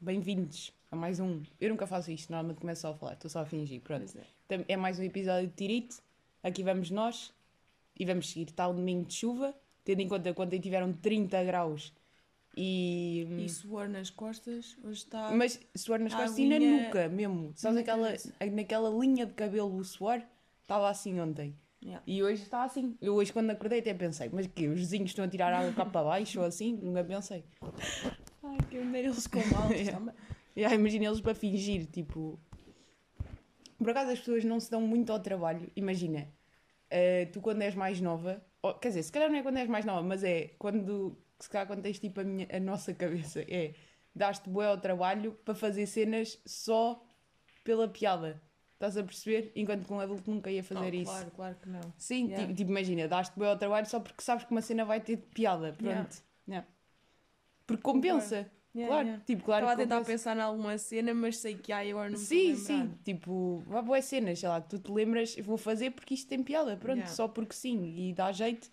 bem-vindos a mais um. Eu nunca faço isto, normalmente começo só a falar, estou só a fingir, pronto. É. É mais um episódio de Tirito. Aqui vamos nós e vamos seguir. Está um domingo de chuva, tendo em conta que ontem tiveram 30 graus e. E suor nas costas, hoje está. Mas suor nas costas e na aguinha nuca mesmo. Sabes na aquela, cabeça. naquela linha de cabelo o suor? Estava assim ontem. Yeah. E hoje está assim. Eu hoje quando acordei até pensei, mas que os vizinhos estão a tirar água cá para baixo ou assim? Nunca pensei. Ai, que me eles com mal. Yeah. imagina eles para fingir, tipo. Por acaso as pessoas não se dão muito ao trabalho. Imagina, eh, tu quando és mais nova, ou, quer dizer, se calhar não é quando és mais nova, mas é quando, se calhar quando tens tipo a, minha, a nossa cabeça, é daste bué ao trabalho para fazer cenas só pela piada. Estás a perceber? Enquanto que um adulto nunca ia fazer Não, isso. Claro, claro que não. Sim, Yeah. tipo, imagina, daste bué ao trabalho só porque sabes que uma cena vai ter piada. Pronto. Yeah. Yeah. Porque compensa. Yeah, claro, yeah. tipo, claro Estava a tentar compensa. pensar em alguma cena, mas sei que há e agora não me Sim, sim, tipo, há boas cenas, sei lá, que tu te lembras, vou fazer porque isto tem piada, pronto, Yeah. só porque sim, e dá jeito.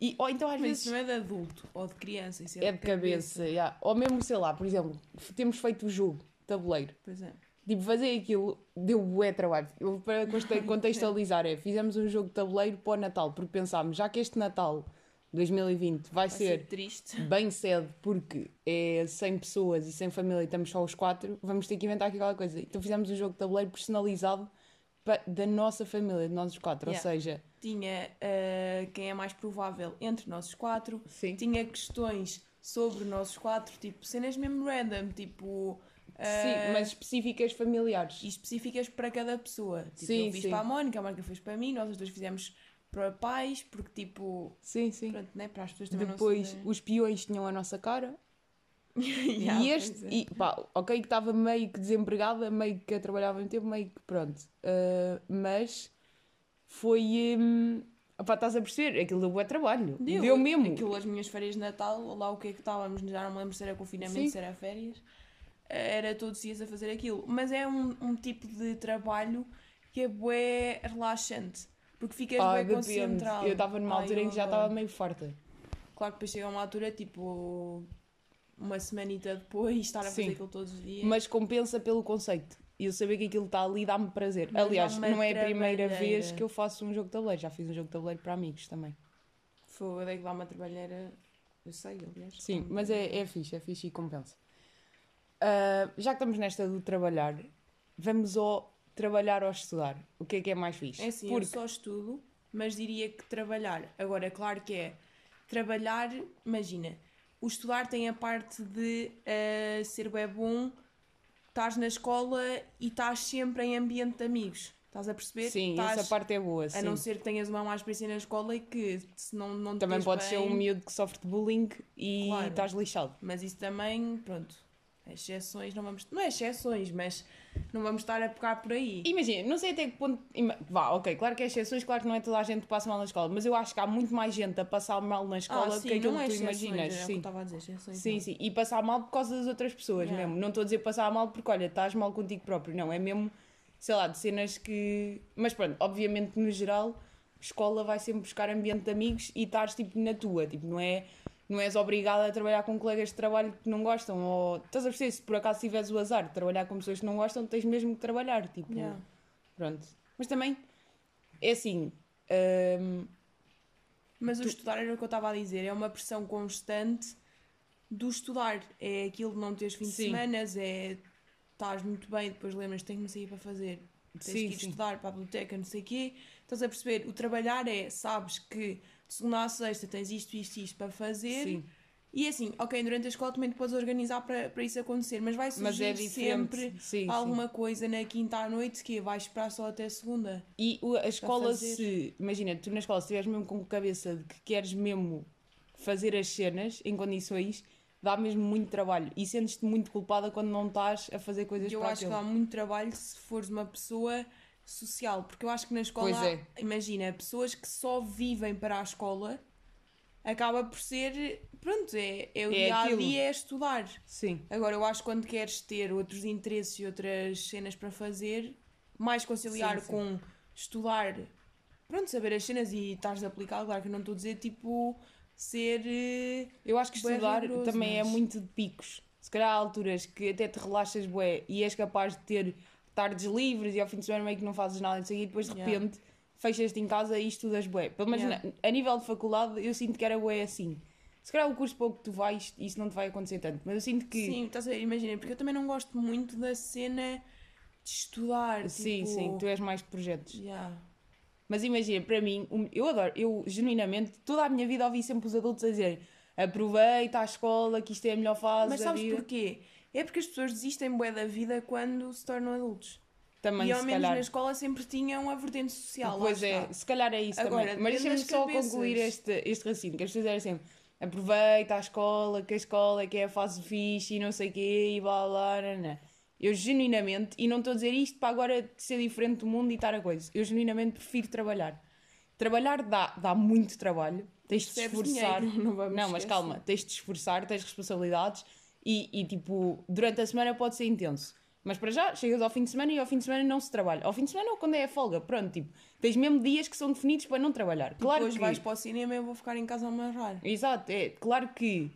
E, ou então às Mas vezes isso não é de adulto ou de criança, isso é de cabeça, yeah. ou mesmo, sei lá, por exemplo, temos feito o jogo, tabuleiro, Pois é. tipo, fazer aquilo deu bué trabalho. Eu, para conte- contextualizar, é, fizemos um jogo de tabuleiro para o Natal, porque pensámos, já que este Natal 2020 vai, Vai ser ser triste. bem cedo, porque é 100 pessoas e sem família e estamos só os quatro, vamos ter que inventar aqui aquela coisa. Então fizemos um jogo de tabuleiro personalizado da nossa família, de nós os quatro. Yeah. Ou seja, Tinha ah, quem é mais provável entre nós os quatro. sim, Tinha questões sobre nós os quatro, tipo cenas mesmo random, tipo. ah, sim mas específicas familiares. e específicas para cada pessoa. Tipo, Sim, eu fiz sim. para a Mónica, a Mónica fez para mim, nós os dois fizemos para pais, porque tipo, Sim, sim. pronto, né, para as pessoas também Depois não se... os peões tinham a nossa cara. Yeah, e este, é. e, pá, ok que estava meio que desempregada, meio que a trabalhar ao mesmo tempo, meio que pronto. Ah, mas foi. Opá, estás a perceber? Aquilo deu bué trabalho. Deu, Deu, mesmo. Aquilo, as minhas férias de Natal, lá o que é que estávamos, já não me lembro se era confinamento, Sim. se era férias, era todos os dias a fazer aquilo. Mas é um, um tipo de trabalho que é bué relaxante, porque ficas Ah, depende. concentrado. Eu estava numa Ai, altura em que já estava meio farta. Claro que depois chega uma altura, tipo, uma semanita depois, estar a Sim. fazer aquilo todos os dias. Mas compensa pelo conceito. E eu saber que aquilo está ali dá-me prazer. Mas Aliás, não é a primeira vez que eu faço um jogo de tabuleiro. Já fiz um jogo de tabuleiro para amigos também. Foi, eu dei que lá uma trabalheira, eu sei, aliás. Sim, como- mas é, é fixe, é fixe e compensa. Ah, já que estamos nesta do trabalhar, vamos ao trabalhar ou estudar. O que é que é mais fixe? É assim, Porque eu só estudo, mas diria que trabalhar. Agora, claro que é trabalhar, imagina, o estudar tem a parte de eh, ser bem bom, estás na escola e estás sempre em ambiente de amigos. Estás a perceber? sim, Estás- essa parte é boa. A Sim. não ser que tenhas uma má experiência na escola e que se não, não Também pode ser bem, um miúdo que sofre de bullying e Claro. estás lixado. Mas isso também, pronto, exceções, não vamos. Não é exceções, mas não vamos estar a pegar por aí. Imagina, não sei até que ponto. Vá, ok, claro que há exceções, claro que não é toda a gente que passa mal na escola, mas eu acho que há muito mais gente a passar mal na escola ah, do sim, que aquilo é que tu imaginas. Sim. estava a dizer, exceções. Sim, não. sim. E passar mal por causa das outras pessoas Yeah. mesmo. Não estou a dizer passar mal porque, olha, estás mal contigo próprio. Não, é mesmo, sei lá, de cenas que. Mas pronto, obviamente, no geral, escola vai sempre buscar ambiente de amigos e estás tipo na tua. Tipo, não é. Não és obrigada a trabalhar com colegas de trabalho que não gostam, ou estás a perceber, se por acaso tiveres o azar de trabalhar com pessoas que não gostam, tens mesmo que trabalhar, tipo, Yeah. pronto. Mas também, é assim, hum, Mas o estudar era o que eu estava a dizer, é uma pressão constante do estudar. É aquilo de não teres fim de semana, é estás muito bem, depois lembras que tenho uma sair para fazer, tens Sim, que ir sim. estudar para a biblioteca, não sei o quê. Estás a perceber? O trabalhar é, sabes que de segunda a sexta tens isto, isto e isto para fazer. sim. E assim, ok, durante a escola também te podes organizar para, para isso acontecer, mas vai surgir Mas é sempre sim, sim. alguma coisa na quinta à noite que vais esperar só até segunda. E a escola, se. Imagina, tu na escola, se estiveres mesmo com a cabeça de que queres mesmo fazer as cenas em condições, dá mesmo muito trabalho. E sentes-te muito culpada quando não estás a fazer coisas Eu para acho que aquilo. há muito trabalho se fores uma pessoa social, porque eu acho que na escola, é. imagina, pessoas que só vivem para a escola acaba por ser, pronto, é, é o É dia a aquilo. dia é estudar. Sim. Agora, eu acho que quando queres ter outros interesses e outras cenas para fazer, mais conciliar Sim, sim. com estudar, pronto, saber as cenas e estares a aplicar, claro que eu não estou a dizer tipo ser. eh, Eu acho que estudar rigoroso, também é mas- muito de picos. Se calhar há alturas que até te relaxas bué e és capaz de ter tardes livres e ao fim de semana meio que não fazes nada disso e depois de Yeah. repente fechas-te em casa e estudas bué. Pelo menos Yeah. a nível de faculdade eu sinto que era bué assim. Se calhar o curso pouco que tu vais, isso não te vai acontecer tanto, mas eu sinto que Sim, estás a ver? Imagina, porque eu também não gosto muito da cena de estudar. sim, tipo... sim, tu és mais de projetos. Yeah. Mas imagina, para mim, eu adoro, eu genuinamente, toda a minha vida ouvi sempre os adultos a dizerem aproveita a escola, que isto é a melhor fase Mas sabes porquê? É porque as pessoas desistem bué da vida quando se tornam adultos. Também, e ao menos calhar. na escola sempre tinham a vertente social. Pois é, está. se calhar é isso Agora, também. Mas deixa-me só cabeças. concluir este, este raciocínio, que as pessoas dizem sempre aproveita a escola, que a escola é que é a fase fixe e não sei o quê e blá blá blá. blá. Eu genuinamente, e não estou a dizer isto para agora ser diferente do mundo e estar a coisa, eu genuinamente prefiro trabalhar. Trabalhar dá, dá muito trabalho, tens de te esforçar. dinheiro, não Não, mas calma, tens de te esforçar, tens responsabilidades e, e tipo, durante a semana pode ser intenso. Mas para já, chegas ao fim de semana e ao fim de semana não se trabalha. Ao fim de semana ou quando é a folga, pronto, tipo, tens mesmo dias que são definidos para não trabalhar. Claro Depois que... vais para o cinema e eu vou ficar em casa a amarrar. Exato, é claro que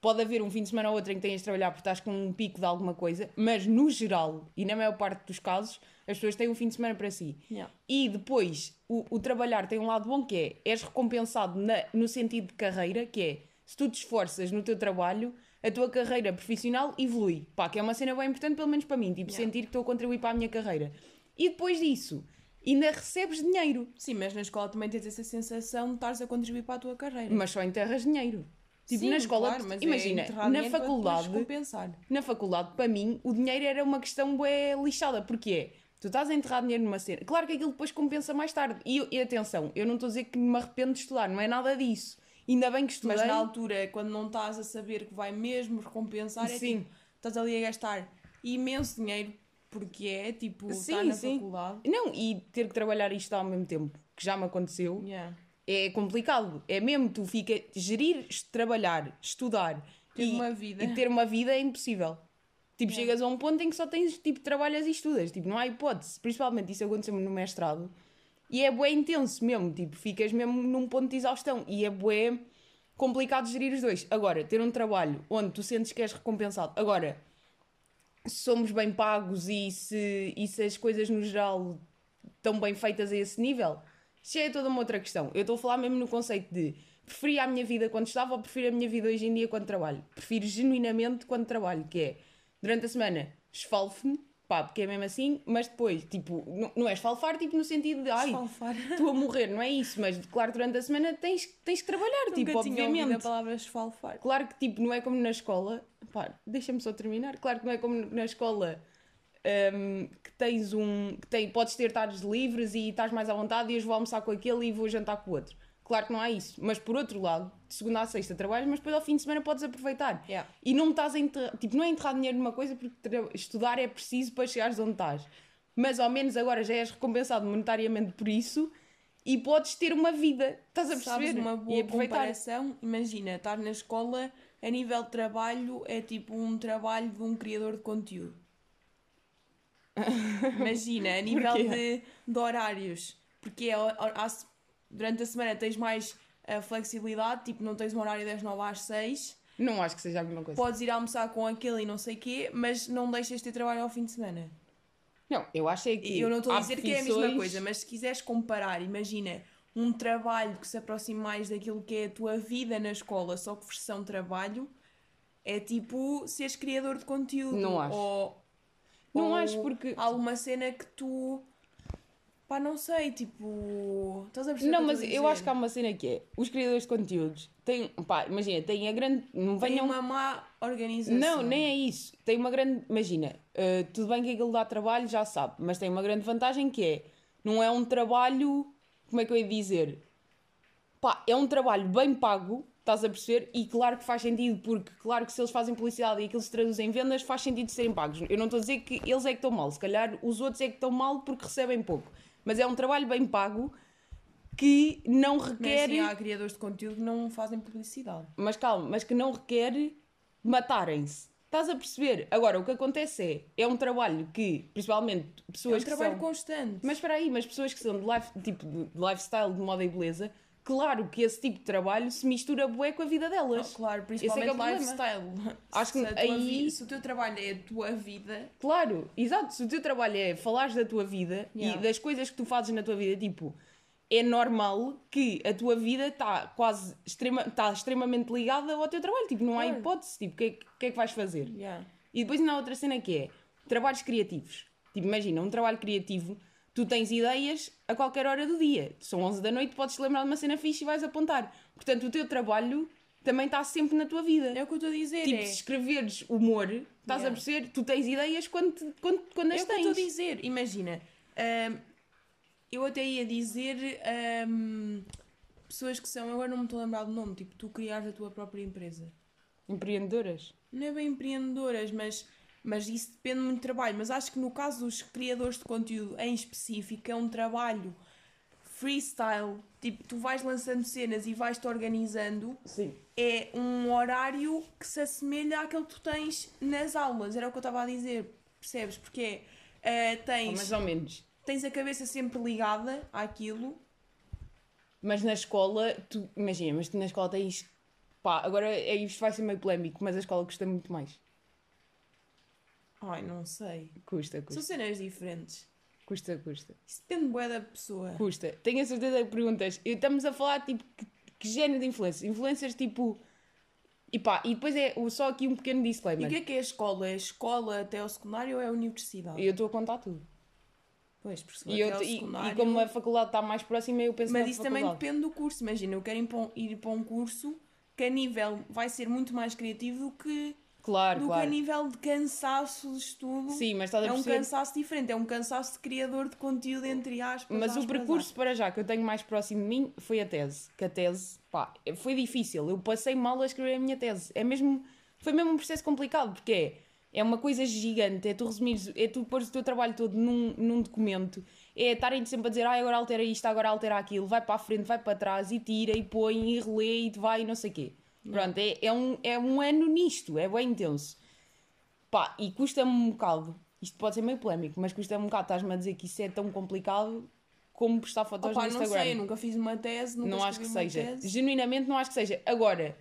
pode haver um fim de semana ou outro em que tenhas de trabalhar porque estás com um pico de alguma coisa, mas no geral, e na maior parte dos casos, as pessoas têm um fim de semana para si. Yeah. E depois, o, o trabalhar tem um lado bom que é, és recompensado na- no sentido de carreira, que é, se tu te esforças no teu trabalho, a tua carreira profissional evolui. Pá, que é uma cena bem importante, pelo menos para mim, tipo, Yeah. sentir que estou a contribuir para a minha carreira. E depois disso, ainda recebes dinheiro, Sim, mas na escola também tens essa sensação de estares a contribuir para a tua carreira. mas só enterras dinheiro. Tipo, Sim, na escola, claro, mas é imagina, enterrar na faculdade, na faculdade, para mim, o dinheiro era uma questão bué lixada, porque é, tu estás a enterrar dinheiro numa cena, claro que aquilo depois compensa mais tarde, e, e atenção, eu não estou a dizer que me arrependo de estudar, não é nada disso, ainda bem que estudei, Mas na altura, quando não estás a saber que vai mesmo recompensar, é Sim. tipo, estás ali a gastar imenso dinheiro porque é tipo, Sim, estar na sim. faculdade. não, e ter que trabalhar isto ao mesmo tempo, que já me aconteceu, Yeah. é complicado, é mesmo, tu fica, gerir, trabalhar, estudar, Ter e, uma vida. e ter uma vida é impossível. Tipo, Yeah. chegas a um ponto em que só tens, tipo, trabalhas e estudas. Tipo, não há hipótese. Principalmente isso aconteceu-me no mestrado. E é bué intenso mesmo. Tipo, ficas mesmo num ponto de exaustão. E é bué complicado gerir os dois. Agora, ter um trabalho onde tu sentes que és recompensado. Agora, se somos bem pagos e se, e se as coisas no geral estão bem feitas a esse nível, isso é toda uma outra questão. Eu estou a falar mesmo no conceito de preferia a minha vida quando estava ou prefiro a minha vida hoje em dia quando trabalho. Prefiro genuinamente quando trabalho, que é durante a semana esfalfo-me, pá, porque é mesmo assim, mas depois, tipo, não, não é esfalfar, tipo, no sentido de ai, Esfalfar. estou a morrer, não é isso, mas claro, durante a semana tens, tens que trabalhar, tipo, Nunca ouvido obviamente. a palavra esfalfar. Claro que tipo, não é como na escola. Pá, deixa-me só terminar. Claro que não é como na escola hum, que tens um. que tem, podes ter tardes livres e estás mais à vontade e hoje vou almoçar com aquele e vou jantar com o outro. Claro que não há isso. Mas por outro lado, de segunda a sexta trabalhas, mas depois ao fim de semana podes aproveitar. Yeah. E não estás a enterrar, tipo, não é enterrar dinheiro numa coisa porque estudar é preciso para chegares onde estás. Mas ao menos agora já és recompensado monetariamente por isso e podes ter uma vida. Estás a perceber? Sabes uma e boa aproveitar. comparação? Imagina, estar na escola a nível de trabalho é tipo um trabalho de um criador de conteúdo. Imagina, a nível de, de horários. Porque é, há- durante a semana tens mais a flexibilidade, tipo, não tens um horário das 9 às 6, Não acho que seja a mesma coisa. podes ir almoçar com aquele e não sei quê, mas não deixas de ter trabalho ao fim de semana. Não, eu acho é que. Eu não estou a dizer que é a mesma profissões- coisa, mas se quiseres comparar, imagina um trabalho que se aproxime mais daquilo que é a tua vida na escola, só que versão trabalho, é tipo seres criador de conteúdo. Não acho. Ou, Não ou acho porque. alguma cena que tu. Pá, não sei, tipo. Estás a perceber? Não, mas eu acho que há uma cena que é. Os criadores de conteúdos têm. Pá, imagina, têm a grande. Não Tem venham. uma má organização. Não, nem é isso. Tem uma grande. Imagina, uh, tudo bem que aquilo dá trabalho, já sabe, mas tem uma grande vantagem que é. Não é um trabalho. Como é que eu ia dizer? Pá, é um trabalho bem pago, estás a perceber? E claro que faz sentido, porque claro que se eles fazem publicidade e aquilo se traduz em vendas, faz sentido serem pagos. Eu não estou a dizer que eles é que estão mal, se calhar os outros é que estão mal porque recebem pouco. Mas é um trabalho bem pago que não Mas requer. sim, há criadores de conteúdo que não fazem publicidade. Mas calma, mas que não requer matarem-se. Estás a perceber? Agora, o que acontece é, é um trabalho que, principalmente É pessoas um que trabalho são... constante. Mas espera aí, mas pessoas que são de, life, tipo, de lifestyle, de moda e beleza, claro que esse tipo de trabalho se mistura bué com a vida delas. Oh, claro, Esse é que é principalmente lifestyle. Acho que se, aí- se o teu trabalho é a tua vida, Claro, exato. Se o teu trabalho é falares da tua vida Yeah. e das coisas que tu fazes na tua vida, tipo, é normal que a tua vida está quase extrema, tá extremamente ligada ao teu trabalho. Tipo, não há Claro. hipótese. Tipo, o que, é que- que é que vais fazer? yeah. E depois ainda há outra cena que é trabalhos criativos. Tipo, imagina, um trabalho criativo, tu tens ideias a qualquer hora do dia. São 11 da noite, podes lembrar de uma cena fixe e vais apontar. Portanto, o teu trabalho também está sempre na tua vida. é o que eu estou a dizer. Tipo, é, se escreveres humor, estás Yeah. a perceber? Tu tens ideias quando, te- quando, quando é as o que eu estou a tens. dizer. Imagina, hum, eu até ia dizer hum, pessoas que são, agora não me estou a lembrar do nome, tipo, tu criares a tua própria empresa. Empreendedoras. não é bem empreendedoras, mas, mas isso depende muito de trabalho. Mas acho que no caso dos criadores de conteúdo em específico, é um trabalho freestyle. Tipo, tu vais lançando cenas e vais-te organizando. Sim. É um horário que se assemelha àquele que tu tens nas aulas. Era o que eu estava a dizer, percebes? Porque eh, tens, Mais ou menos. tens a cabeça sempre ligada àquilo. Mas na escola, tu, imagina, mas tu na escola tens. Pá, agora é, isto vai ser meio polémico, mas a escola custa muito mais. Ai, não sei. Custa, São custa. cenas diferentes. Custa, custa. Isso depende bué da pessoa. Custa. Tenho a certeza que perguntas. Estamos a falar tipo que, que género de influências? Influências tipo. E pá, e depois é só aqui um pequeno E o disclaimer. que é que é a escola? É a escola até ao secundário ou é a universidade? E eu estou a contar tudo. Pois, porque E, eu, e, secundário... e como a faculdade está mais próxima, eu penso Mas isso também faculdade. depende do curso. Imagina, eu quero ir para um, ir para um curso que a nível vai ser muito mais criativo do que, Claro, do que a claro. nível de cansaço de estudo. Sim, mas estás a é um perceber. cansaço diferente, é um cansaço de criador de conteúdo, entre aspas. Mas o aspas, percurso para já que eu tenho mais próximo de mim foi a tese. Que a tese, pá, foi difícil. Eu passei mal a escrever a minha tese. É mesmo, foi mesmo um processo complicado, porque é, é uma coisa gigante. É tu resumires, é tu pôres o teu trabalho todo num, num documento. É estarem sempre a dizer, ah, agora altera isto, agora altera aquilo, vai para a frente, vai para trás e tira e põe e relê e vai e não sei o quê. Pronto, é, é, um, é um ano nisto, é bem intenso. Pá, e custa-me um bocado. Isto pode ser meio polémico, mas custa-me um bocado. Estás-me a dizer que isso é tão complicado como postar fotos Opa, no não Instagram. sei, eu nunca fiz uma tese, nunca Não acho que seja. tese. Genuinamente não acho que seja. Agora,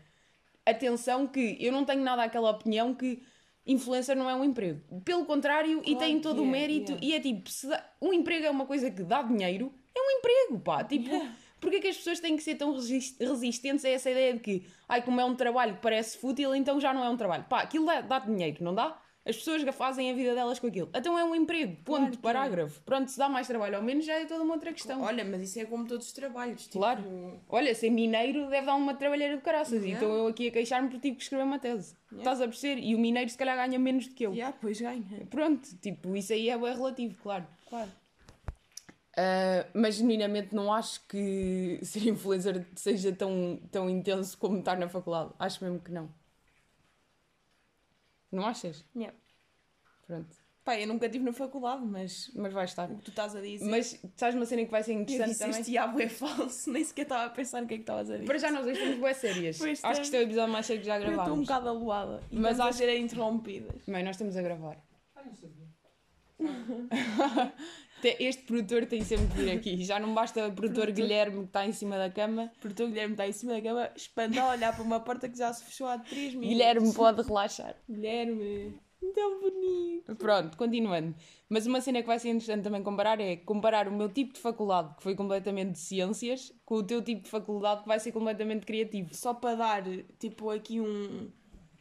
atenção que eu não tenho nada aquela opinião que influencer não é um emprego. Pelo contrário, e Claro tem que todo o é, mérito. yeah. E é tipo, se dá- um emprego é uma coisa que dá dinheiro, é um emprego, pá. Tipo, Yeah. Porquê que as pessoas têm que ser tão resist- resistentes a essa ideia de que, ai, como é um trabalho que parece fútil, então já não é um trabalho. Pá, aquilo dá, dá dinheiro, não dá? As pessoas fazem a vida delas com aquilo. Então é um emprego, ponto, Claro parágrafo. Pronto, se dá mais trabalho ou menos já é toda uma outra questão. Olha, mas isso é como todos os trabalhos. Tipo, Claro. Olha, ser mineiro deve dar uma trabalheira de caraças. Yeah. Então eu aqui a queixar-me porque tive que escrever uma tese. Estás a perceber? E o mineiro se calhar ganha menos do que eu. Yeah, pois ganha. Pronto, tipo, isso aí é relativo, claro. Claro. Ah, mas genuinamente não acho que ser influencer seja tão, tão intenso como estar na faculdade. Acho mesmo que não. Não achas? Yeah. Pronto. Pá, eu nunca estive na faculdade, mas Mas vai estar. o que tu estás a dizer. Mas sabes uma cena que vai ser eu interessante disse também? este diabo é falso, nem sequer estava a pensar no que é que estavas a dizer. Para já nós dois estamos bem sérias. Pois Acho que este é o episódio mais sério que já Eu estou um gravámos. bocado aluada e Mas acho- a ser interrompidas. Bem, nós estamos a gravar. Ah, não sabia. Te- Este produtor tem sempre que vir aqui. Já não basta o produtor Produtor. Guilherme que está em cima da cama. O Guilherme está em cima da cama, espantado a olhar para uma porta que já se fechou há 3 minutos. Guilherme pode relaxar. Guilherme. Tão bonito. Pronto, continuando. Mas uma cena que vai ser interessante também comparar é comparar o meu tipo de faculdade, que foi completamente de ciências, com o teu tipo de faculdade, que vai ser completamente criativo. Só para dar, tipo, aqui um...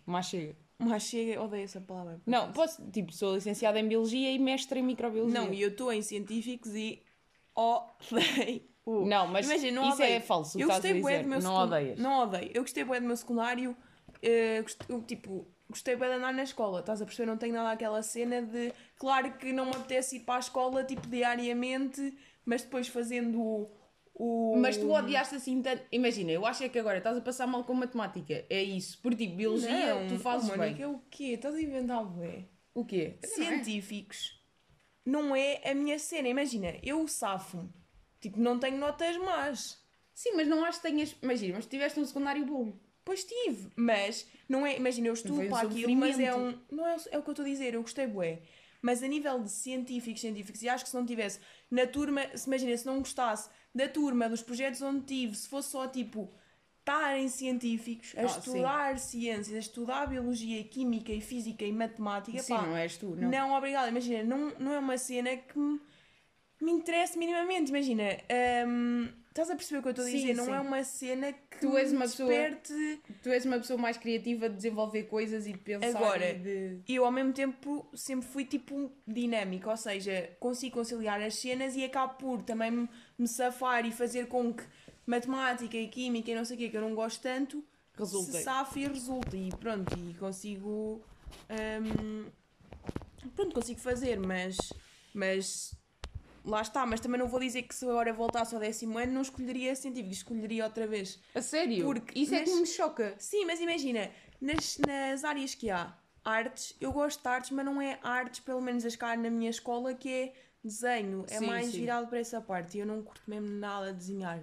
Mas chega. Uma chega... Odeio essa palavra. Não, posso, tipo, sou licenciada em Biologia e mestre em Microbiologia. Não, e eu estou em científicos e odeio. Não, mas Imagina, não isso odeio. é falso, Eu gostei bué do meu Não secund- odeias. Não odeio. Eu gostei bué do meu secundário. eh, gost- eu, tipo, gostei bué de andar na escola. Estás a perceber? Não tenho nada aquela cena de... Claro que não me apetece ir para a escola, tipo, diariamente, mas depois fazendo o... Mas tu odiaste assim tanto. Imagina, eu acho é que agora estás a passar mal com matemática. É isso. Por tipo, biologia, Não, tu fazes oh, bem. Mónica, o quê? Estás a inventar bué. O quê? Científicos não é a minha cena. Imagina, eu safo Tipo, não tenho notas más. Sim, mas não acho que tenhas. Imagina, mas tiveste um secundário bom. Pois tive, mas não é. Imagina, eu estudo para aquilo, mas é um. Não é, é o que eu estou a dizer, eu gostei, bué. Mas a nível de científicos, científicos, e acho que se não tivesse na turma, se imagina, se não gostasse da turma, dos projetos onde tive, se fosse só tipo estarem científicos, a Ah, estudar ciências, a estudar biologia, química e física e matemática, Sim, pá, não és tu, não. não, obrigada. Imagina, não, não é uma cena que me, me interessa minimamente. Imagina, hum, estás a perceber o que eu estou a dizer? Não sim. é uma cena que Tu és uma pessoa- desperte. Tu és uma pessoa mais criativa de desenvolver coisas e de pensar Agora, e de... Eu, ao mesmo tempo, sempre fui tipo dinâmica, ou seja, consigo conciliar as cenas e acabo por também me, safar e fazer com que matemática e química e não sei o que, que eu não gosto tanto, Resulta. se safe e resulta. E pronto, e consigo. hum, pronto, consigo fazer, mas. Mas. Lá está, mas também não vou dizer que se eu agora voltasse ao décimo ano não escolheria científico, escolheria outra vez. A sério? Porque Isso é que nas- me choca. Sim, mas imagina, nas, nas áreas que há artes, eu gosto de artes, mas não é artes, pelo menos as que há na minha escola, que é desenho. É Sim, mais sim. virado para essa parte. E eu não curto mesmo nada de desenhar.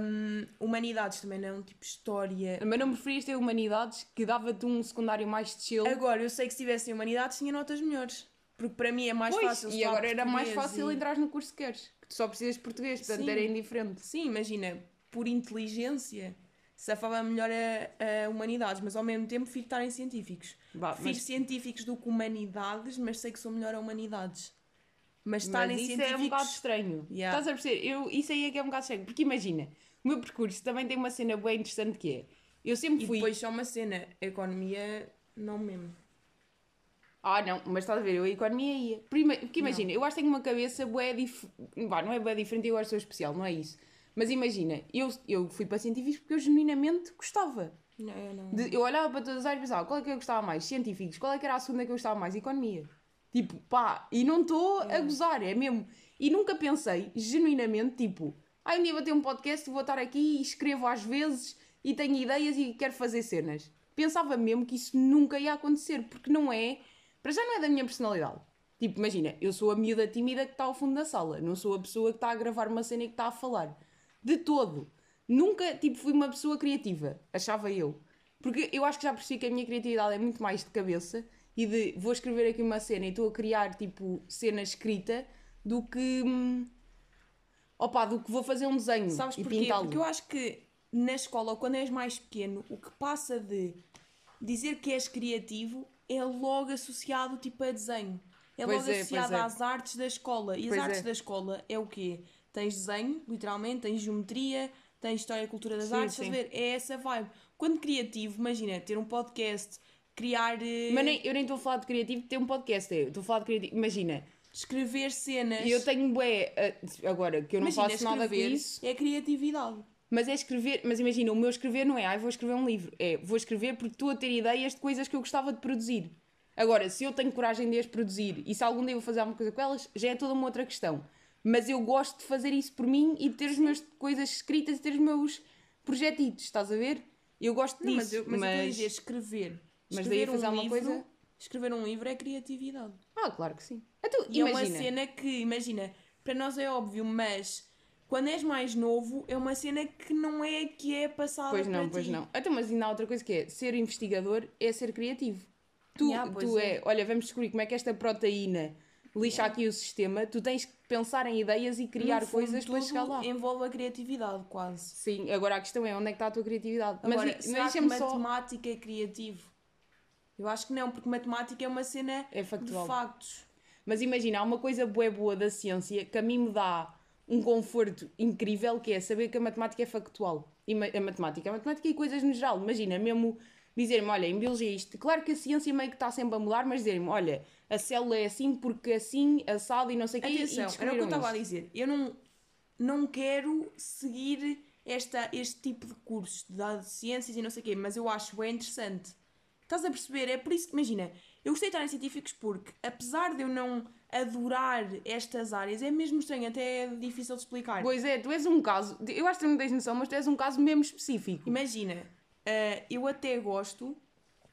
Hum, humanidades também não, tipo história. Mas não preferias ter humanidades que dava-te um secundário mais chill? Agora, eu sei que se tivessem humanidades tinha notas melhores. Porque para mim é mais pois, fácil. e agora era mais fácil e- entrar no curso que queres. Que tu só precisas de português, portanto Sim. era indiferente. Sim, imagina, por inteligência, safava melhor a, a humanidades, mas ao mesmo tempo prefiro estar em científicos. Vá, Prefiro mas, científicos do que humanidades, mas sei que sou melhor a humanidades. Mas estar mas em isso científicos... é um bocado estranho. Yeah. Estás a perceber? Eu, isso aí é que é um bocado estranho. Porque imagina, o meu percurso também tem uma cena bem interessante que é... Eu sempre E fui... depois só uma cena, economia, não mesmo. Ah, não, mas estás a ver, eu a economia ia. Porque imagina, eu acho que tenho uma cabeça bué dif... Vá, não é bué diferente, eu acho que sou especial, não é isso. Mas imagina, eu, eu fui para científicos porque eu genuinamente gostava. Não, eu não... De- eu olhava para todas as áreas e pensava, qual é que eu gostava mais? Científicos. Qual é que era a segunda que eu gostava mais? Economia. Tipo, pá, e não estou a gozar, é mesmo. E nunca pensei, genuinamente, tipo, ah, um dia vou ter um podcast, vou estar aqui e escrevo às vezes e tenho ideias e quero fazer cenas. Pensava mesmo que isso nunca ia acontecer, porque não é, para já não é da minha personalidade. Tipo, imagina, eu sou a miúda tímida que está ao fundo da sala, não sou a pessoa que está a gravar uma cena e que está a falar. De todo. Nunca, tipo, fui uma pessoa criativa, achava eu. Porque eu acho que já percebi que a minha criatividade é muito mais de cabeça e de vou escrever aqui uma cena e estou a criar, tipo, cena escrita do que. hum, Opa, do que vou fazer um desenho Sabes e porquê? Porque eu acho que na escola, ou quando és mais pequeno, o que passa de dizer que és criativo é logo associado tipo a desenho. É Pois logo é, associado é. às artes da escola. E as Pois artes é. da escola é o quê? Tens desenho, literalmente, tens geometria, tens história e cultura das Sim, artes, sim. ver? É essa vibe. Quando criativo, imagina, ter um podcast, criar. eh, Mas nem- eu nem estou a falar de criativo ter um podcast. é, Estou a falar de criativo. Imagina, escrever cenas. eu tenho bué. ah, agora, que eu não imagina, faço nada com escrever isso. É criatividade. Mas é escrever, mas imagina, o meu escrever não é, ai, vou escrever um livro. É, vou escrever porque estou a ter ideias de coisas que eu gostava de produzir. Agora, se eu tenho coragem de as produzir e se algum dia eu vou fazer alguma coisa com elas, já é toda uma outra questão. Mas eu gosto de fazer isso por mim e de ter as minhas coisas escritas e ter os meus projetitos, estás a ver? Eu gosto Não, disso. mas eu, mas eu estou a dizer escrever. mas escrever daí fazer um alguma livro, coisa- Escrever um livro é criatividade. Ah, claro que sim. Então, E é uma imagina. cena que, imagina, para nós é óbvio, mas quando és mais novo, é uma cena que não é que é passada Pois não, para pois ti. não. Então, mas ainda há outra coisa que é ser investigador é ser criativo. Tu, Yeah, pois tu é. é. olha, vamos descobrir como é que esta proteína lixa aqui o sistema. Tu tens que pensar em ideias e criar No fundo, coisas para tudo chegar lá. envolve a criatividade, quase. Sim, agora a questão é onde é que está a tua criatividade. Agora, mas será que deixa-me só. matemática é criativo? Eu acho que não, porque matemática é uma cena É de factos. Mas imagina, há uma coisa boa boa da ciência que a mim me dá um conforto incrível que é saber que a matemática é factual. E a matemática, a matemática e coisas no geral. Imagina, mesmo dizer-me, olha, em biologia isto. Claro que a ciência meio que está sempre a mudar, mas dizer-me, olha, a célula é assim porque assim, assado e não sei o quê. Atenção, era o que eu estava a dizer. Eu não, não quero seguir esta, este tipo de cursos de ciências e não sei o quê, mas eu acho bem interessante. Estás a perceber? É por isso que, imagina, eu gostei de estar em científicos porque, apesar de eu não adorar estas áreas, é mesmo estranho, até é difícil de explicar. Pois é, tu és um caso, eu acho que não tens noção, mas tu és um caso mesmo específico. Imagina, ah, eu até gosto,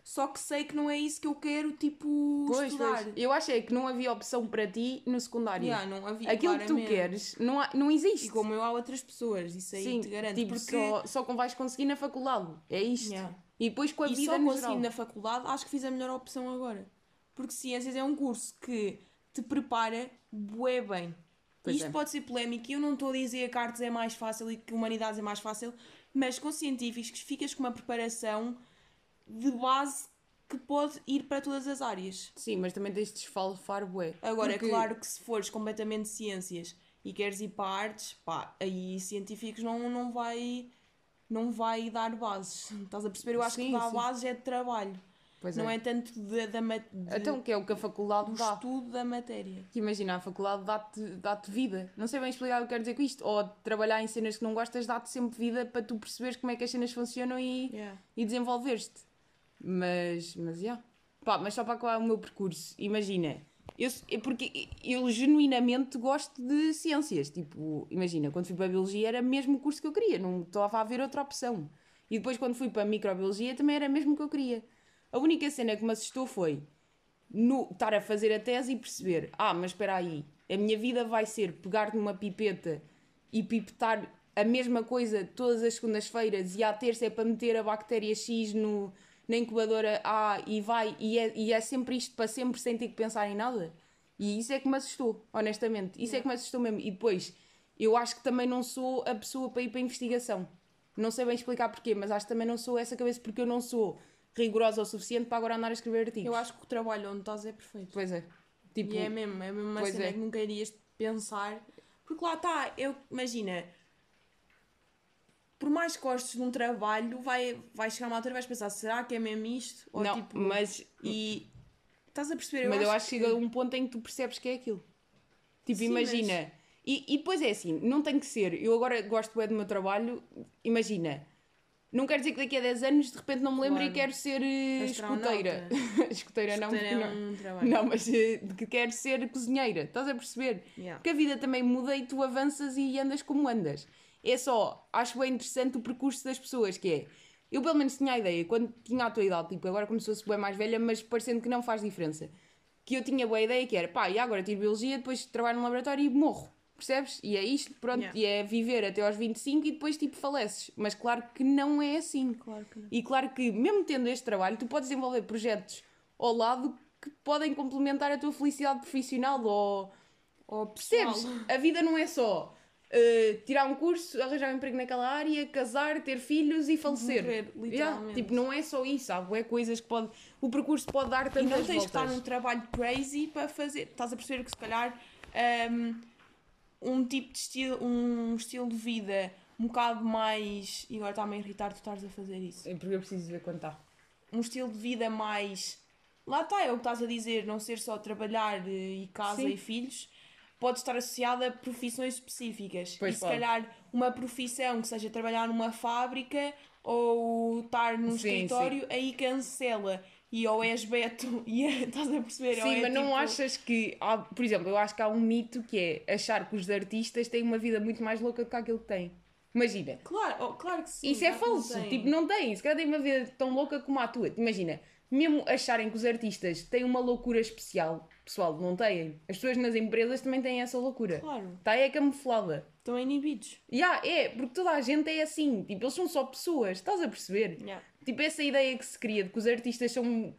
só que sei que não é isso que eu quero, tipo, Pois, estudar. pois. Eu achei que não havia opção para ti no secundário. Yeah, não havia, Aquilo que tu claramente. queres não, há- não existe. E como eu há outras pessoas, isso aí Sim, te garanto. tipo, porque... só, só como vais conseguir na faculdade. É isto. Yeah. E depois com a e vida só no conseguindo na faculdade, acho que fiz a melhor opção agora. Porque ciências é um curso que te prepara bué bem. Pois Isto é. pode ser polémico e eu não estou a dizer que artes é mais fácil e que humanidades é mais fácil, mas com científicos ficas com uma preparação de base que pode ir para todas as áreas. Sim, mas também tens de desfalfar bué. Agora, Porque- é claro que se fores completamente ciências e queres ir para artes, pá, aí científicos não, não vai não vai dar bases. Estás a perceber? Eu acho Sim, que dá sim. bases é de trabalho. Pois não é. é tanto da, da, ma- de- Então, que é o que a faculdade do dá. estudo da matéria. Que imagina, a faculdade dá-te dá vida. Não sei bem explicar o que quero dizer com isto. Ou trabalhar em cenas que não gostas dá-te sempre vida para tu perceberes como é que as cenas funcionam e, Yeah. e desenvolveres-te. Mas, mas, já. Pá, mas só para acabar o meu percurso, imagina. Eu, é porque eu genuinamente gosto de ciências. Tipo, imagina, quando fui para a Biologia era mesmo o curso que eu queria, não estava a haver outra opção. E depois, quando fui para a Microbiologia, também era mesmo o que eu queria. A única cena que me assustou foi no, estar a fazer a tese e perceber: ah, mas espera aí, a minha vida vai ser pegar numa pipeta e pipetar a mesma coisa todas as segundas-feiras e à terça é para meter a bactéria X no, na incubadora A e vai, e é, e é sempre isto para sempre sem ter que pensar em nada. E isso é que me assustou, honestamente. Isso é que me assustou mesmo. E depois, eu acho que também não sou a pessoa para ir para a investigação. Não sei bem explicar porquê, mas acho que também não sou essa cabeça porque eu não sou rigorosa o suficiente para agora andar a escrever artigos. Eu acho que o trabalho onde estás é perfeito. Pois é. Tipo, E é mesmo, é mesmo uma cena é. que nunca irias pensar. Porque lá está, eu imagina, por mais que gostes de um trabalho, vai, vai chegar uma altura e vais pensar, será que é mesmo isto? Ou não, tipo, mas, e estás a perceber? mas eu acho que chega a um ponto em que tu percebes que é aquilo. Tipo, Sim, imagina. E, e depois é assim, não tem que ser. Eu agora gosto bem do meu trabalho, imagina. Não quer dizer que daqui a 10 anos de repente não me lembro Claro. e quero ser eh, escoteira. escoteira não, Escoteira porque é não. um trabalho. Não, mas eh, de que quero ser cozinheira. Estás a perceber? Yeah. Porque a vida também muda e tu avanças e andas como andas. É só, acho bem interessante o percurso das pessoas, que é. Eu pelo menos tinha a ideia, quando tinha a tua idade, tipo, agora como se fosse bem mais velha, mas parecendo que não faz diferença. Que eu tinha boa ideia que era, pá, e agora tiro biologia, depois trabalho no laboratório e morro. Percebes? E é isto, pronto, Yeah. e é viver até aos 25 e depois tipo faleces. Mas claro que não é assim. Claro que não. E claro que, mesmo tendo este trabalho, tu podes desenvolver projetos ao lado que podem complementar a tua felicidade profissional ou. Ou Percebes? A vida não é só uh, tirar um curso, arranjar um emprego naquela área, casar, ter filhos e falecer. Morrer, Yeah, literalmente. Tipo, não é só isso, há bué coisas que pode. O percurso pode dar E tantas não tens que voltas. estar num trabalho crazy para fazer. Estás a perceber que se calhar um, um tipo de estilo, um estilo de vida um bocado mais. E agora está-me a irritar tu estares a fazer isso. É porque eu preciso ver quando está. Um estilo de vida mais. Lá está, é o que estás a dizer, não ser só trabalhar eh, e casa Sim. e filhos. Pode estar associada a profissões específicas. Pois e se pode. calhar uma profissão que seja trabalhar numa fábrica ou estar num Sim, escritório, aí cancela. E ou és Beto e é- estás a perceber? Sim, é mas não tipo- achas que. há- por exemplo, eu acho que há um mito que é achar que os artistas têm uma vida muito mais louca do que aquilo que têm. Imagina. Claro, oh, claro que sim. Isso é não falso. tem. Tipo, não tem. Se calhar tem uma vida tão louca como a tua. Imagina, mesmo acharem que os artistas têm uma loucura especial, pessoal, não têm. As pessoas nas empresas também têm essa loucura. Claro, Está é camuflada. estão inibidos. Ya, é, porque toda a gente é assim. Tipo, eles são só pessoas. Estás a perceber? Yeah. Tipo, essa ideia que se cria de que os artistas são.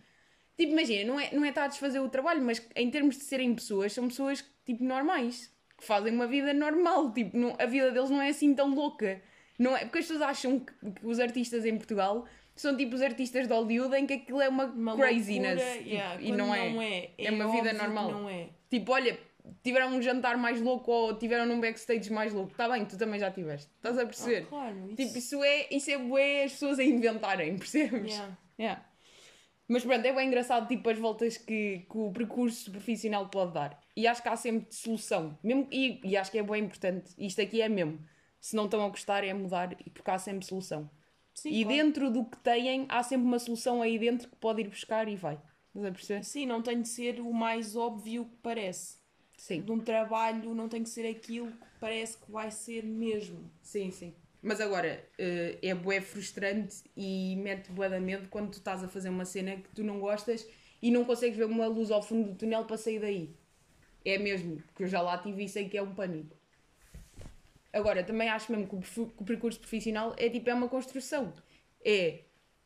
Tipo, imagina, não é, não é estar a desfazer o trabalho, mas em termos de serem pessoas, são pessoas tipo normais, que fazem uma vida normal. Tipo, não, a vida deles não é assim tão louca. Não é, porque as pessoas acham que, que os artistas em Portugal são tipo os artistas de Hollywood em que aquilo é uma, Uma craziness. loucura, tipo, yeah, e não é. Não é, É uma vida normal. Não é. Tipo, olha, tiveram um jantar mais louco ou tiveram num backstage mais louco. Está bem, tu também já tiveste. Estás a perceber? Ah, claro, isso. Tipo, isso é, isso é bué as pessoas a inventarem, percebes? Yeah. Yeah. Mas pronto, é bem engraçado tipo as voltas que, que o percurso profissional pode dar. E acho que há sempre solução. Mesmo, e, e acho que é bem importante. Isto aqui é mesmo. Se não estão a gostar é mudar e porque há sempre solução. Sim, e claro. dentro do que têm, há sempre uma solução aí dentro que pode ir buscar e vai. Estás a perceber? Sim, não tem de ser o mais óbvio que parece. Sim. De um trabalho não tem que ser aquilo que parece que vai ser mesmo. Sim, sim. Mas agora, eh, é bué frustrante e mete bué da medo quando tu estás a fazer uma cena que tu não gostas e não consegues ver uma luz ao fundo do túnel para sair daí. É mesmo, porque eu já lá tive e sei que é um pânico. Agora, também acho mesmo que o, percurso profissional é tipo, é uma construção. É...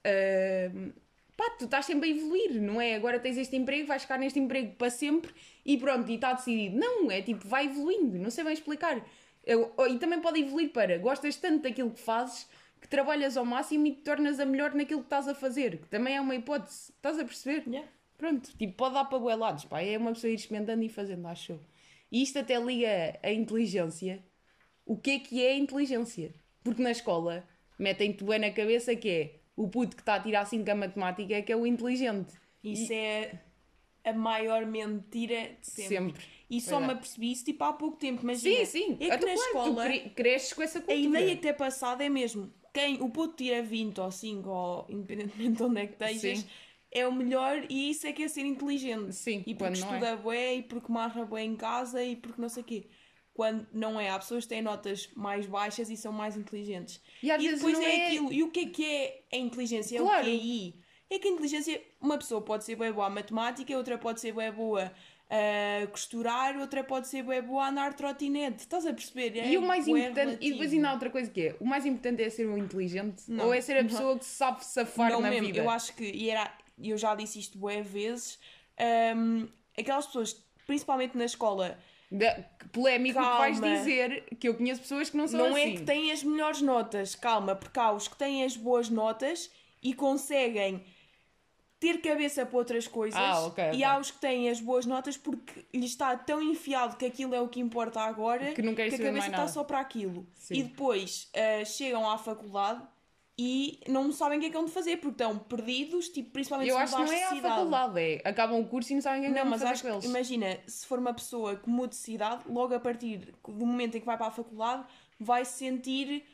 ahm, pá, tu estás sempre a evoluir, não é? Agora tens este emprego, vais ficar neste emprego para sempre e pronto, e está decidido. Não, é tipo, vai evoluindo, não sei bem explicar. Eu- e também pode evoluir para gostas tanto daquilo que fazes que trabalhas ao máximo e te tornas a melhor naquilo que estás a fazer, que também é uma hipótese, estás a perceber? Yeah. Pronto, tipo, pode dar para bué lados, pá, é uma pessoa ir experimentando e fazendo, acho eu. E isto até liga a inteligência. O que é que é a inteligência? Porque na escola metem-te bem na cabeça que é o puto que está a tirar 5 a matemática é que é o inteligente. Isso é a maior mentira de sempre. Sempre. E só é. me apercebi isso tipo há pouco tempo. Imagina, Sim, sim. É que na escola cre- cresces com essa a cultura. ideia que é passada é mesmo quem o puto tira 20 ou 5 ou independentemente de onde é que estejas Sim. é o melhor e isso é que é ser inteligente. Sim, E porque é. estuda bué e porque marra bué em casa e porque não sei o quê. Quando não é, há pessoas que têm notas mais baixas e são mais inteligentes. E às vezes depois não é, é- aquilo. E o que é que é a inteligência? É Claro. o QI. É que a inteligência, uma pessoa pode ser bem boa a matemática, outra pode ser bem boa a costurar, outra pode ser bem boa a andar trotinete. Estás a perceber? É E o mais importante, e depois ainda há outra coisa que é, o mais importante é ser um inteligente Não. ou é ser a Não. pessoa que sabe safar não na mesmo, vida? eu acho que, e era, eu já disse isto bué vezes, hum, aquelas pessoas, principalmente na escola, Da- polémico que vais Calma. dizer que eu conheço pessoas que não são não assim. é que têm as melhores notas, calma, porque há os que têm as boas notas e conseguem ter cabeça para outras coisas Ah, ok, e há os que têm as boas notas porque lhes está tão enfiado que aquilo é o que importa agora Que não querem a cabeça está só para aquilo. Sim. E depois ah, chegam à faculdade e não sabem o que é que vão de fazer porque estão perdidos, tipo, principalmente Eu acho que não é cidade. faculdade, é. Acabam o curso e não sabem o que é que vão fazer com eles. imagina, se for uma pessoa que muda de cidade, logo a partir do momento em que vai para a faculdade, vai se sentir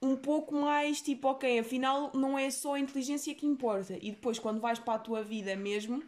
um pouco mais tipo, ok, afinal não é só a inteligência que importa. E depois, quando vais para a tua vida mesmo,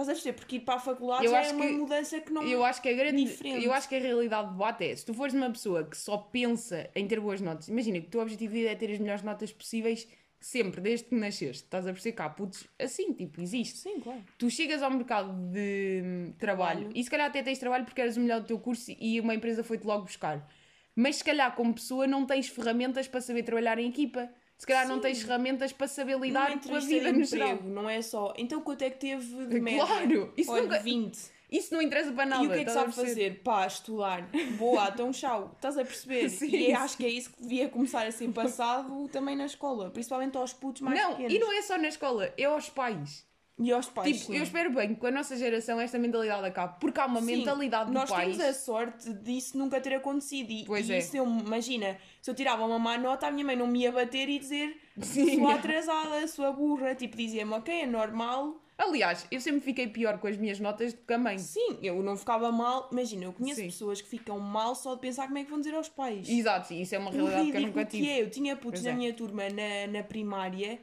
estás a perceber, porque ir para a faculdade Eu já é uma que- mudança que não. Eu acho que a grande, diferente. eu acho que a realidade do debate é, se tu fores uma pessoa que só pensa em ter boas notas, imagina que o teu objetivo de vida é ter as melhores notas possíveis sempre, desde que nasceste, estás a perceber que há putos assim, tipo, existe. Sim, claro. Tu chegas ao mercado de hum, trabalho Trabalho. e se calhar até tens trabalho porque eras o melhor do teu curso e uma empresa foi-te logo buscar. Mas se calhar como pessoa não tens ferramentas para saber trabalhar em equipa. Se calhar não Sim. tens ferramentas para saber Não é lidar com a vida no geral. emprego, não é só. Então quanto é que teve de média? Claro, isso Olha, nunca- 20. Isso não interessa para nada. E o que é que sabe fazer? Pá, estudar. Boa, então tchau. Estás a perceber? Sim, e sim. acho que é isso que devia começar a ser passado também na escola. Principalmente aos putos mais Não, pequenos. e não é só na escola, é aos pais. E aos pais. tipo, sim. eu espero bem que com a nossa geração esta mentalidade acabe, porque há uma Sim, mentalidade de Nós pais. temos a sorte disso nunca ter acontecido. E, Pois e é. se eu, imagina, se eu tirava uma má nota, a minha mãe não me ia bater e dizer Sim. sua atrasada, sua burra. Tipo, dizia-me, ok, é normal. Aliás, eu sempre fiquei pior com as minhas notas do que a mãe. Sim, eu não ficava mal. Imagina, eu conheço Sim. pessoas que ficam mal só de pensar como é que vão dizer aos pais. Exato, sim, isso é uma o realidade que eu nunca que tive. é. Eu tinha putos Pois na é. minha turma na, na primária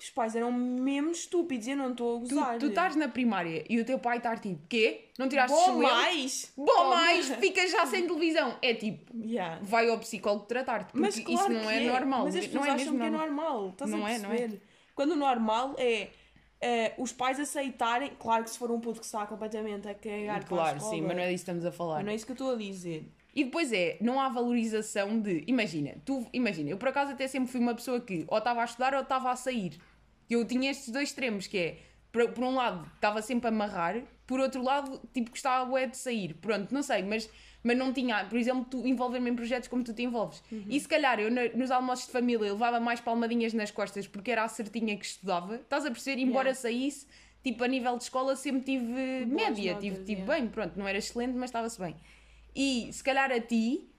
que os pais eram mesmo estúpidos. Eu não estou a Tu, gozar. tu estás na primária e o teu pai está tipo, quê? Não tiraste Bom excelente? mais! Bom mais, ficas já sem televisão. É tipo, Yeah. vai ao psicólogo tratar-te, porque Mas claro isso não que é, normal. Mas as não pessoas é acham que é normal. normal. Estás Não a é, não é. Quando o normal é eh, os pais aceitarem, claro que se for um puto que está completamente a cagar para a Claro, sim, mas não é disso que estamos a falar. mas não é isso que eu estou a dizer. E depois é, não há valorização de. Imagina, tu, imagina, eu por acaso até sempre fui uma pessoa que ou estava a estudar ou estava a sair. Eu tinha estes dois extremos, que é, por, por um lado, estava sempre a amarrar, por outro lado, tipo, gostava bué de sair. Pronto, não sei, mas, mas não tinha, por exemplo, tu envolver-me em projetos como tu te envolves. E se calhar eu nos almoços de família levava mais palmadinhas nas costas porque era a certinha que estudava. Estás a perceber? Embora Yeah. saísse, tipo, a nível de escola sempre tive Boas média, notas, tive, tive yeah. bem, pronto, não era excelente, mas estava-se bem. E se calhar a ti,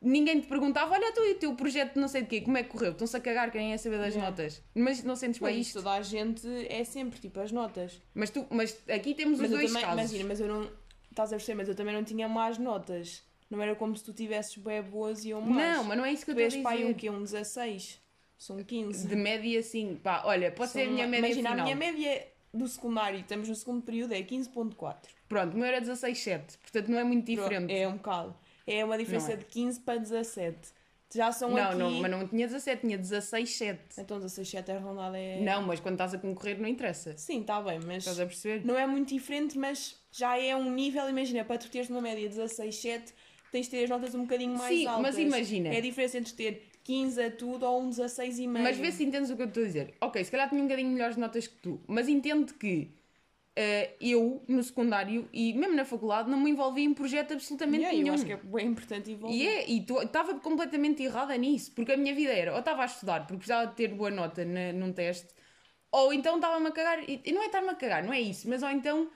ninguém te perguntava: olha, tu e o teu projeto de não sei de quê, como é que correu? Estão-se a cagar, querem é saber das Yeah. notas. Mas não sentes bem isto. toda a gente é sempre tipo as notas. Mas, tu, mas aqui temos Mas os eu dois também, casos. imagina, mas eu não. Estás a perceber, mas eu também não tinha más notas. Não era como se tu tivesses bem boas e eu mais. Não, mas não é isso que eu Tu és estou a pai um dizer. quê? Um 16? São 15. De média, sim. Pá, olha, pode ser a São- minha média Imagina, final. a minha média do secundário, estamos no segundo período, é 15.4. Pronto, o meu era 16,7. Portanto, não é muito diferente. É um bocado. É uma diferença é. de 15 para 17. Já são não, aqui... não, mas não tinha 17, tinha 16,7. Então 16, 7 arredondada é... Não, mas quando estás a concorrer não interessa. Sim, está bem, mas... Estás a perceber? Não é muito diferente, mas já é um nível, imagina, para tu teres uma média 16, 7, tens de ter as notas um bocadinho mais Sim, altas. mas imagina. É a diferença entre ter 15 a tudo ou um 16,5. Mas vê se entendes o que eu estou a dizer. Ok, se calhar tinha um bocadinho melhores notas que tu, mas entende que eu, no secundário e mesmo na faculdade, não me envolvi em projeto absolutamente Yeah, nenhum. eu acho que é bem importante envolver. E é, e estava completamente errada nisso, porque a minha vida era, ou estava a estudar porque precisava de ter boa nota na, num teste, ou então estava-me a cagar, e não é estar-me a cagar, não é isso, mas ou então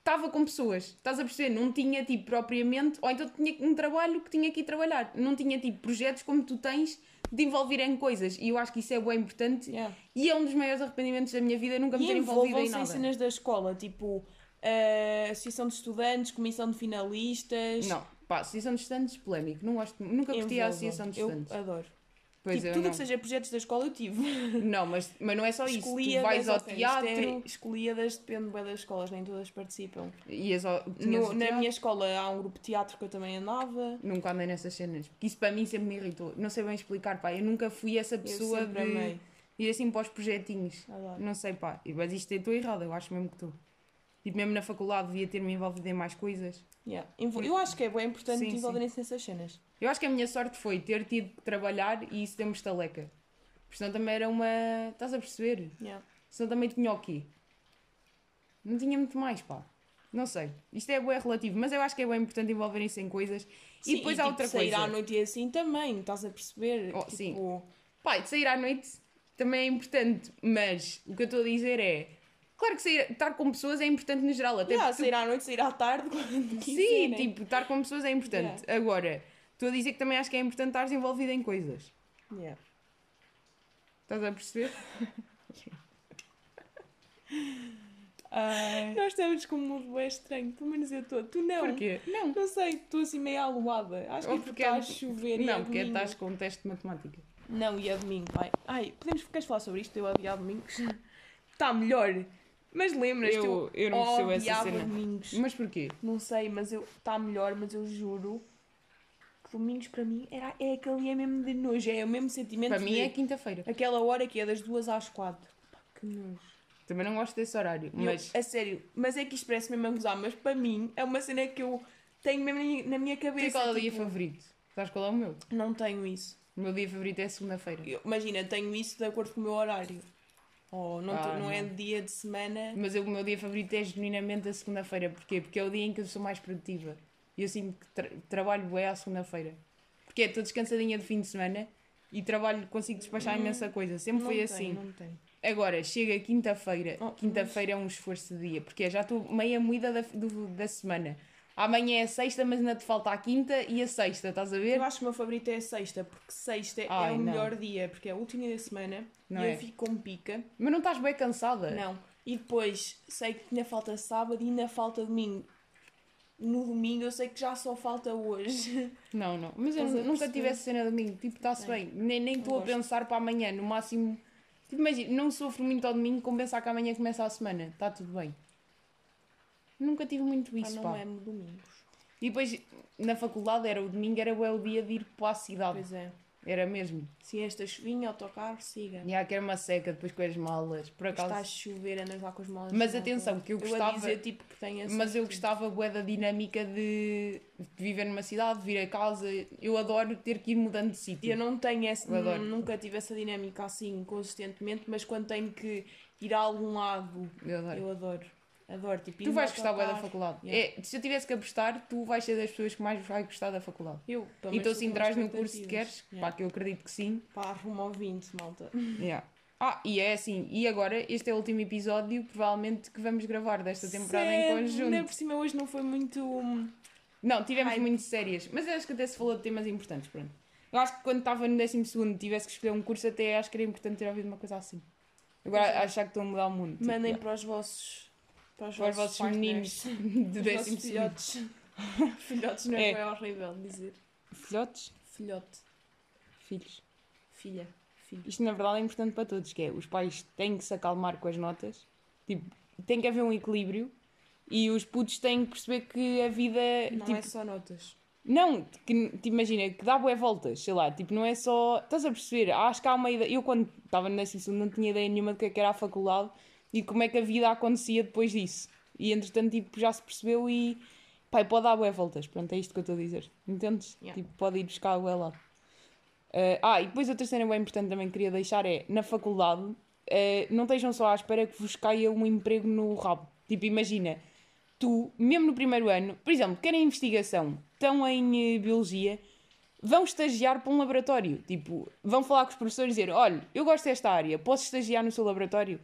estava com pessoas, estás a perceber? Não tinha tipo propriamente, ou então tinha um trabalho que tinha que ir trabalhar, não tinha tipo projetos como tu tens de envolver em coisas, e eu acho que isso é bem importante, Yeah. e é um dos maiores arrependimentos da minha vida, nunca me E ter envolvido em nada. cenas da escola, tipo eh, associação de estudantes, comissão de finalistas. Não, pá, associação de estudantes, polémico, não gosto, nunca curti a associação de Eu estudantes. adoro. Pois tipo, tudo não. que seja projetos da escola eu tive. Não, mas, mas não é só isso. Tu vais ao é- teatro escolhidas depende bem das escolas, nem todas participam. e tinhas No- na minha escola há um grupo de teatro que eu também andava. Nunca andei nessas cenas. Porque isso para mim sempre me irritou. Não sei bem explicar, pá. Eu nunca fui essa Eu pessoa sempre de amei. ir assim para os projetinhos. Adoro. Não sei, pá. Mas isto estou errada, eu acho mesmo que estou. Tipo, mesmo na faculdade devia ter-me envolvido em mais coisas. Yeah. Eu acho que é bem importante Sim, envolverem-se nessas cenas. Eu acho que a minha sorte foi ter tido que trabalhar e isso deu-me estaleca. Porque senão também era uma. Estás a perceber? Yeah. Senão também tinha o quê? Não tinha muito mais, pá. Não sei. Isto é bem relativo, mas eu acho que é bem importante envolverem-se em coisas. Sim, e depois há tipo, outra sair coisa. à noite e assim também, estás a perceber? Oh, tipo, sim. Pá, de sair à noite também é importante, mas o que eu estou a dizer é. Claro que sair, estar com pessoas é importante no geral, até Yeah, sair à noite, sair à tarde, quando Sim, quiserem. tipo, estar com pessoas é importante. Agora, estou a dizer que também acho que é importante estar envolvido em coisas. Yeah. Estás a perceber? Nós estamos com um mundo bem estranho, pelo menos eu estou. Tu não. Porquê? Não. Não sei, estou assim meio aluada. Acho que Ou é porque está é- a chover e Não, é porque domingo. estás com um teste de matemática. Não, e é domingo, vai. Ai, podemos, queres falar sobre isto? Eu odiar domingos. Está melhor. Mas lembras-te, Eu- eu não percebo essa cena. domingos. Mas porquê? Não sei, mas eu está melhor, mas eu juro que domingos para mim era, é aquele é mesmo de nojo, é o mesmo sentimento Para mim de é quinta-feira. aquela hora que é das duas às quatro. Pá, que nojo. Também não gosto desse horário. E eu- Mas a sério, mas é que isto parece mesmo a gozar, mas para mim é uma cena que eu tenho mesmo na minha, cabeça. qual é o dia tipo, favorito? Sabes qual é o meu? Não tenho isso. O meu dia favorito é segunda-feira. Imagina, tenho isso de acordo com o meu horário. Ou não, Ah, não é dia de semana. Mas eu- o meu dia favorito é genuinamente a segunda-feira. Porquê? Porque é o dia em que eu sou mais produtiva. E eu sinto que tra- trabalho bem à segunda-feira. Porque é, estou descansadinha de fim de semana e trabalho, consigo despachar imensa coisa. Sempre foi tenho, assim. Agora, chega quinta-feira. Oh, quinta-feira é um esforço de dia. Porque já estou meia moída da, do- da semana. Amanhã é a sexta, mas ainda te falta a quinta e a sexta, estás a ver? Eu acho que o meu favorito é a sexta, porque sexta Ai, é o não. melhor dia, porque é o último dia da semana Não e é? eu fico com pica. Mas não estás bem cansada? Não. E depois sei que ainda falta sábado e ainda falta domingo. No domingo eu sei que já só falta hoje. Não, não. Mas eu nunca perceber? tive essa cena domingo. Tipo, está-se É. bem. Nem nem estou a pensar para amanhã. No máximo. Tipo, imagina, não sofro muito ao domingo com pensar que amanhã começa a semana. Está tudo bem. Nunca tive muito Pá, isso, não pá. é no domingo. E depois, na faculdade, era o domingo, era o dia de ir para a cidade. Pois é. Era mesmo. Se esta chuvinha, autocarro, siga. E há que era uma seca depois com as malas. Por acaso. Está a chover, andas lá com as malas. Mas atenção, que eu gostava- dizer, tipo, que essa Mas eu gostava bué da dinâmica de de viver numa cidade, de vir a casa. Eu adoro ter que ir mudando de sítio. Eu não tenho essa, Eu adoro. nunca tive essa dinâmica assim consistentemente, mas quando tenho que ir a algum lado, Eu adoro. eu adoro. Adoro, tipo, Tu vais gostar da faculdade. Yeah. É, se eu tivesse que apostar, tu vais ser das pessoas que mais vai gostar da faculdade. Eu, pelo Então se entras no curso que queres. Yeah. pá, que eu acredito que sim. Pá, arruma 20, malta. Yeah. Ah, e é assim, e agora este é o último episódio, provavelmente, que vamos gravar desta temporada em Sério? conjunto. Ainda por cima hoje não foi muito... hum, Não, tivemos Hype. muito sérias, mas acho que até se falou de temas importantes, pronto. Eu acho que quando estava no 12 segundo tivesse que escolher um curso, até acho que era importante ter ouvido uma coisa assim. Agora é. achar que estão a mudar o mundo. tipo, Mandem para os vossos... Para os para os vossos, vossos meninos de décimo filhotes. filhotes não é, É. bem horrível dizer. Filhotes? Filhote. Filhos. Filha. Filho. Isto na verdade é importante para todos, que é os pais têm que se acalmar com as notas, tipo, tem que haver um equilíbrio e os putos têm que perceber que a vida, Não tipo, é só notas. não, que, tipo, imagina, que dá bué voltas, sei lá, tipo, não é só, estás a perceber, acho que há uma ideia, eu quando estava décimo segundo não tinha ideia nenhuma do que é que era a faculdade e como é que a vida acontecia depois disso, e entretanto, tipo, já se percebeu e, pai, pode dar bué voltas, pronto, é isto que eu estou a dizer, entendes? Yeah. Tipo, pode ir buscar bué lá. Uh, ah, e depois outra cena bem importante também que queria deixar é, na faculdade, uh, não estejam só à espera que vos caia um emprego no rabo. Tipo, imagina, tu, mesmo no primeiro ano, por exemplo, querem investigação, estão em uh, biologia, vão estagiar para um laboratório. Tipo, vão falar com os professores e dizer: olha, eu gosto desta área, posso estagiar no seu laboratório?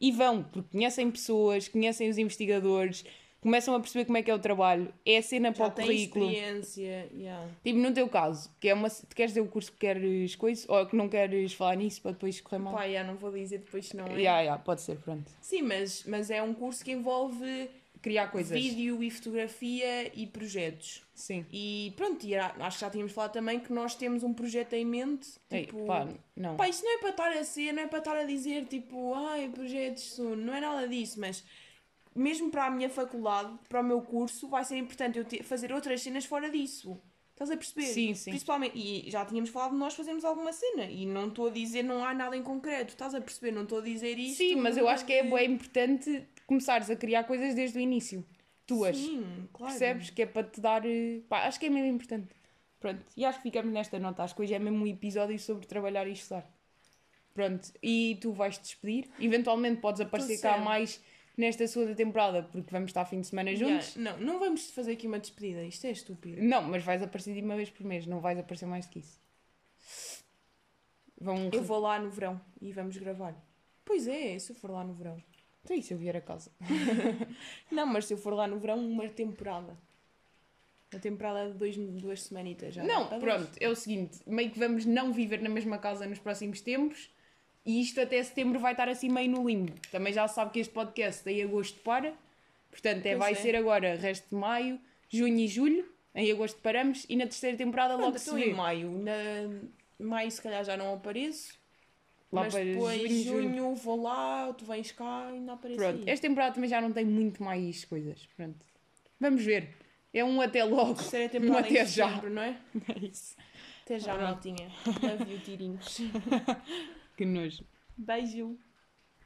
E vão, porque conhecem pessoas, conhecem os investigadores, começam a perceber como é que é o trabalho, é a cena para Já o tem currículo. experiência. yeah. Tipo, no teu caso, que é uma, tu queres dizer o curso que queres coisa, ou que não queres falar nisso para depois correr mal? Pá, já não vou dizer depois não é. Yeah, yeah, pode ser, pronto. Sim, mas, mas é um curso que envolve Criar coisas. vídeo e fotografia e projetos. Sim. E pronto, e acho que já tínhamos falado também que nós temos um projeto em mente. Ei, Tipo, pá, não. Pá, isso não é para estar a ser, não é para estar a dizer tipo, ai, projetos, soon", não é nada disso, mas mesmo para a minha faculdade, para o meu curso, vai ser importante eu ter- fazer outras cenas fora disso. Estás a perceber? Sim, sim. Principalmente, e já tínhamos falado de nós fazermos alguma cena, e não estou a dizer, não há nada em concreto, estás a perceber? Não estou a dizer isto. Sim, mas eu acho que é bem importante começares a criar coisas desde o início. Tuas. Sim, claro. Percebes? Que é para te dar. eh, Pá, acho que é mesmo importante. Pronto. E acho que ficamos nesta nota. Acho que hoje é mesmo um episódio sobre trabalhar e estudar. Pronto. E tu vais te despedir. Eventualmente podes aparecer cá mais nesta segunda temporada, porque vamos estar fim de semana Yeah, juntos. Não, não vamos fazer aqui uma despedida, isto é estúpido. Não, mas vais aparecer de uma vez por mês. Não vais aparecer mais do que isso. Vão. Eu vou lá no verão e vamos gravar. Pois é, se eu for lá no verão. Então, e se eu vier a casa? Não, mas se eu for lá no verão, uma temporada. Uma temporada de dois, duas semanitas já. Não, Tá pronto, é o seguinte, meio que vamos não viver na mesma casa nos próximos tempos e isto até setembro vai estar assim meio no limbo. Também já sabe que este podcast em agosto para, portanto é, Pois vai é. ser agora resto de maio, junho e julho, em agosto paramos e na terceira temporada logo Pronto, se então vê. em maio. Na... Maio se calhar já não apareço. Lá mas para depois, junho, junho, vou lá, tu vens cá e não apareço Pronto, aí. esta temporada também já não tem muito mais coisas, pronto. Vamos ver. É um até logo. Terceira Um temporada até já. não é? É isso. Até já, Pronto. maltinha. Love you, tirinhos. Que nojo. Beijo.